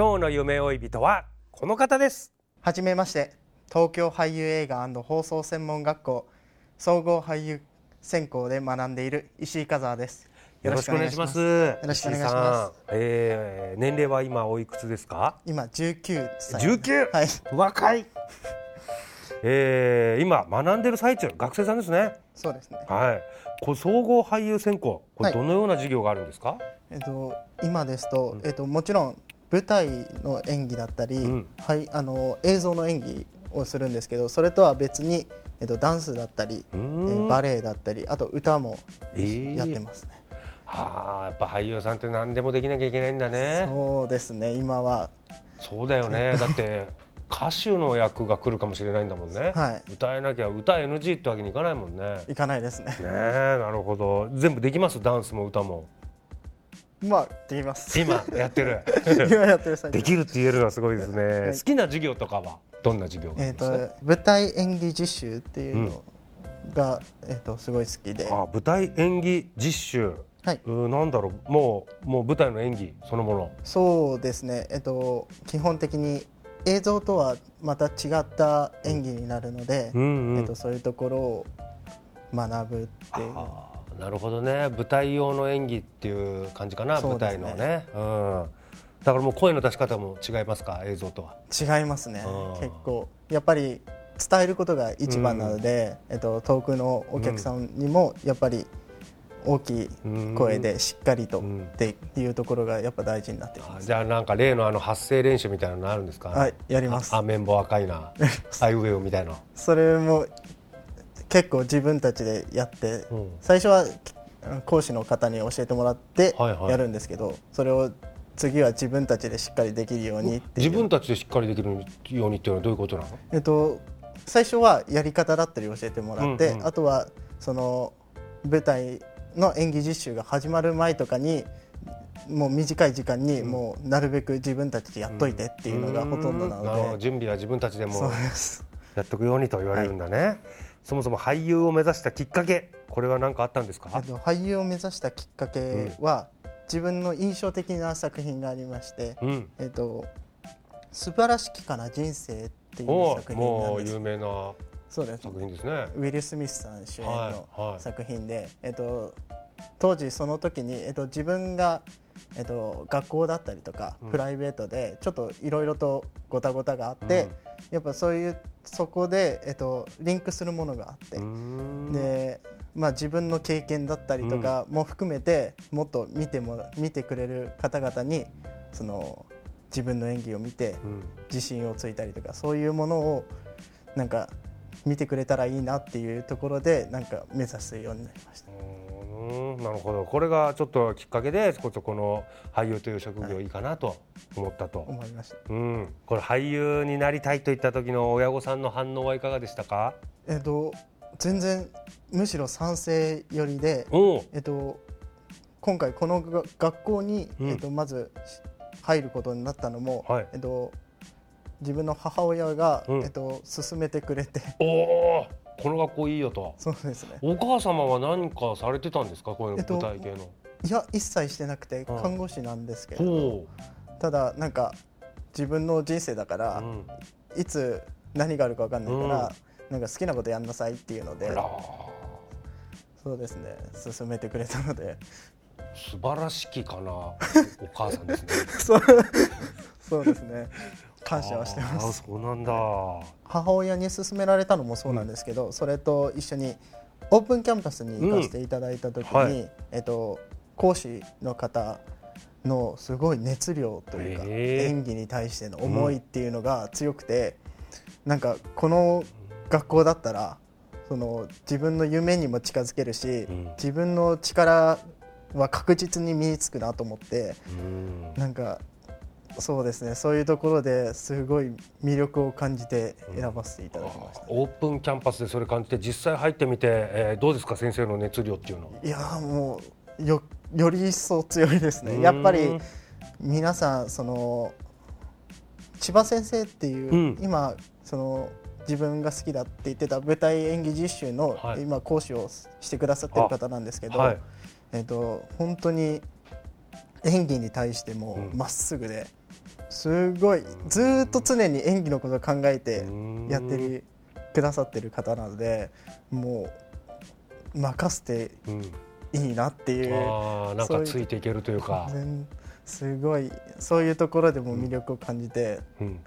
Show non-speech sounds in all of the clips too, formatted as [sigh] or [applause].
今日の夢追い人はこの方です。はじめまして。東京俳優映画放送専門学校総合俳優専攻で学んでいる石井和也です。よろしくお願いします。よろしくお願いします。えー、年齢は今おいくつですか？今19歳。19はい。若い。えー、今学んでる最中学生さんですね。そうですね。はい。これ総合俳優専攻これはい。どのような授業があるんですか、えっと今ですと、えっともちろん舞台の演技だったり、ん。はいあの映像の演技をするんですけどそれとは別にえっとダンスだったり、えん。ーバレエだったりあと歌もえー。やってますね、はあやっぱ俳優さんって何でもできなきゃいけないんだね。そうですね今は。そうだよね。[laughs] だって歌手の役が来るかもしれないんだもんね、はい。歌えなきゃ歌 NG ってわけにいかないもんね。ねいかないですねえなるほど。全部できます？ダンスも歌もまあできます。今やってる。[laughs] 今やってるできるって言えるのはすごいですね、い。好きな授業とかはどんな授業えっ、るんですか、と舞台演技実習っていうのが、えっ、とすごい好きで、あ舞台演技実習。はい。うーなんだろう。もうもう舞台の演技そのもの。そうですね。えっ、と基本的に映像とはまた違った演技になるので、うんうん。えっ、とそういうところを学ぶっていう。なるほどね。舞台用の演技っていう感じかな、ね。台のね、うん、だからもう声の出し方も違いますか映像とは？違いますね。あー。結構やっぱり伝えることが一番なので、えっ、と遠くのお客さんにもやっぱり大きい声でしっかりとうん。っていうところがやっぱ大事になってきます。あじゃあなんか例のあの発声練習みたいなのあるんですか？はいやります。ああ綿棒赤いな。あいうえおみたいな。それも結構自分たちでやって、うん。最初は講師の方に教えてもらってはいはい。やるんですけど、それを次は自分たちでしっかりできるようにっていう。自分たちでしっかりできるようにっていうのはどういうことなの？えっと、最初はやり方だったり教えてもらって、うんうん。あとはその舞台の演技実習が始まる前とかにもう短い時間にもうなるべく自分たちでやっといてっていうのがほとんどなので、準備は自分たちでもやっておくようにと言われるんだね、そもそも俳優を目指したきっかけこれは何かあったんですか？えっと、俳優を目指したきっかけは、自分の印象的な作品がありまして、うん。えっと「素晴らしきかな人生」っていうお作品なんです。有名なそうです。作品ですね。ウィル・スミスさん主演はいのはい。作品で、えっと、当時その時に、えっと、自分が、えっと、学校だったりとか、プライベートでちょっといろいろとごたごたがあって、やっぱそういうそこで、えっと、リンクするものがあって、で、まあ、自分の経験だったりとかも含めて、もっと見てもら見てくれる方々にその自分の演技を見て、うん。自信をついたりとかそういうものをなんか見てくれたらいいなっていうところでなんか目指すようになりました。うーんなるほど。これがちょっときっかけでこそこの俳優という職業いいかなと思ったと、思いました。うん、これ俳優になりたいといった時の親御さんの反応はいかがでしたか？えっと全然むしろ賛成寄りで、えっと今回このが学校に、うん。えっとまず入ることになったのも、はい。えっと自分の母親が、うん。えっと勧めてくれて。おおこの学校いいよとそうですね。お母様は何かされてたんですか？こういうえっと舞台系の、いや一切してなくてうん。看護師なんですけれど、ほただなんか自分の人生だから、う、うん、いつ何があるか分かんないから、なんか好きなことやんなさいっていうので。そうですね。勧めてくれたので。素晴らしきかなお母さんですね。[laughs] そう。そうですね感謝はしてます。そうなんだ。母親に勧められたのもそうなんですけど、それと一緒にオープンキャンパスに行かせていただいた時に、うん。はい。えっと、講師の方のすごい熱量というか、へー演技に対しての思いっていうのが強くて、なんかこの学校だったらその自分の夢にも近づけるし、ん。自分の力は確実に身につくなと思ってうん。なんかそうですね。そういうところですごい魅力を感じて選ばせていただきました、オープンキャンパスでそれ感じて実際入ってみて、えーどうですか先生の熱量っていうのいやーもうよより一層強いですね。やっぱり皆さんその千葉先生っていう、うん。今その自分が好きだって言ってた舞台演技実習の、はい。今講師をしてくださってる方なんですけど、はい。えっと本当に演技に対してもうん。まっすぐで、すごい。ずーっと常に演技のことを考えてうん。やってるくださってる方なのでもう任せてうん。いいなっていうあーなんかついていけるというか。全すごいそういうところでも魅力を感じて、うん。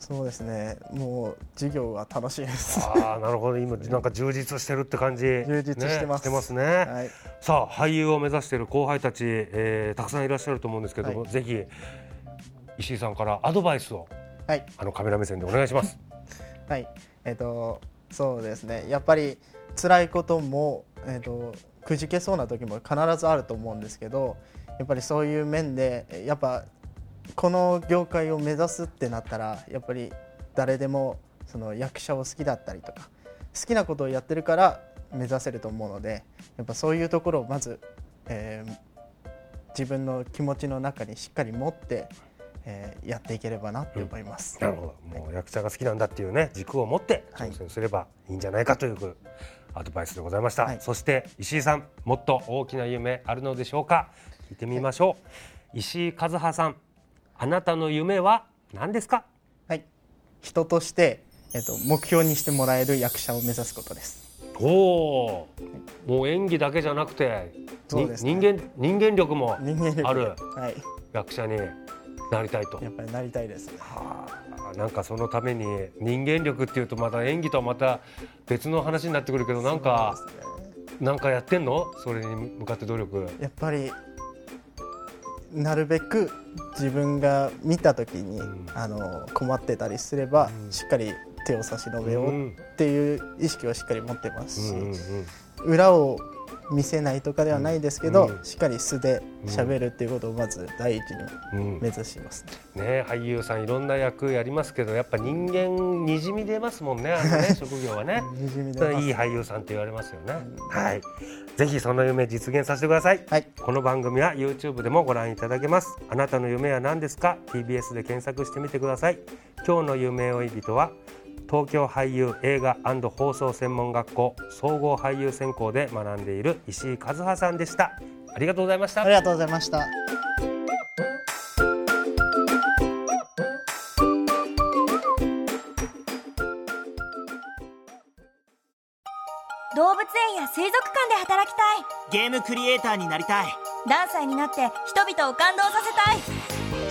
そうですね。もう授業は楽しいです。ああなるほど。今なんか充実してるって感じ。充実してます。ね、してますね、はい、さあ俳優を目指している後輩たち、えーたくさんいらっしゃると思うんですけども、はぜひ石井さんからアドバイスをはい。あのカメラ目線でお願いします。[laughs] はい、えっ、とそうですね。やっぱり辛いこともえっ、とくじけそうな時も必ずあると思うんですけどやっぱりそういう面でやっぱこの業界を目指すってなったらやっぱり誰でもその役者を好きだったりとか好きなことをやってるから目指せると思うのでやっぱそういうところをまず、えー自分の気持ちの中にしっかり持って、えーやっていければなって思います。なるほど。もう役者が好きなんだっていうね軸を持ってはい。挑戦すればいいんじゃないかというアドバイスでございました、はい。そして石井さんもっと大きな夢あるのでしょうか？聞いてみましょう、石井和葉さんあなたの夢は何ですか？はい、人として、えっと、目標にしてもらえる役者を目指すことです。おおもう演技だけじゃなくて、ね。人間人間力もあるはい、役者になりたいと。やっぱりなりたいです。はあなんかそのために人間力っていうとまた演技とはまた別の話になってくるけどなんかなんかやってんの？それに向かって努力。やっぱりなるべく自分が見た時に、ん。あの困ってたりすれば、うん。しっかり手を差し伸べようっていう意識をしっかり持ってますし、うんうんうん。裏を見せないとかではないですけど、うんしっかり素で喋るっていうことをまず第一にうん目指します、ね俳優さんいろんな役やりますけどやっぱ人間にじみ出ますもんねあのね [laughs] 職業はね。にじみ出ますはいい俳優さんって言われますよね。はい。ぜひその夢実現させてください。はいこの番組は YouTube でもご覧いただけます。あなたの夢は何ですか ?TBS で検索してみてください。今日の夢追い人は東京俳優映画放送専門学校総合俳優専攻で学んでいる石井和葉さんでした。ありがとうございましたあり。がとうございました。動物園や水族館で働きたいゲームクリエイターになりたい何歳になって人々を感動させたい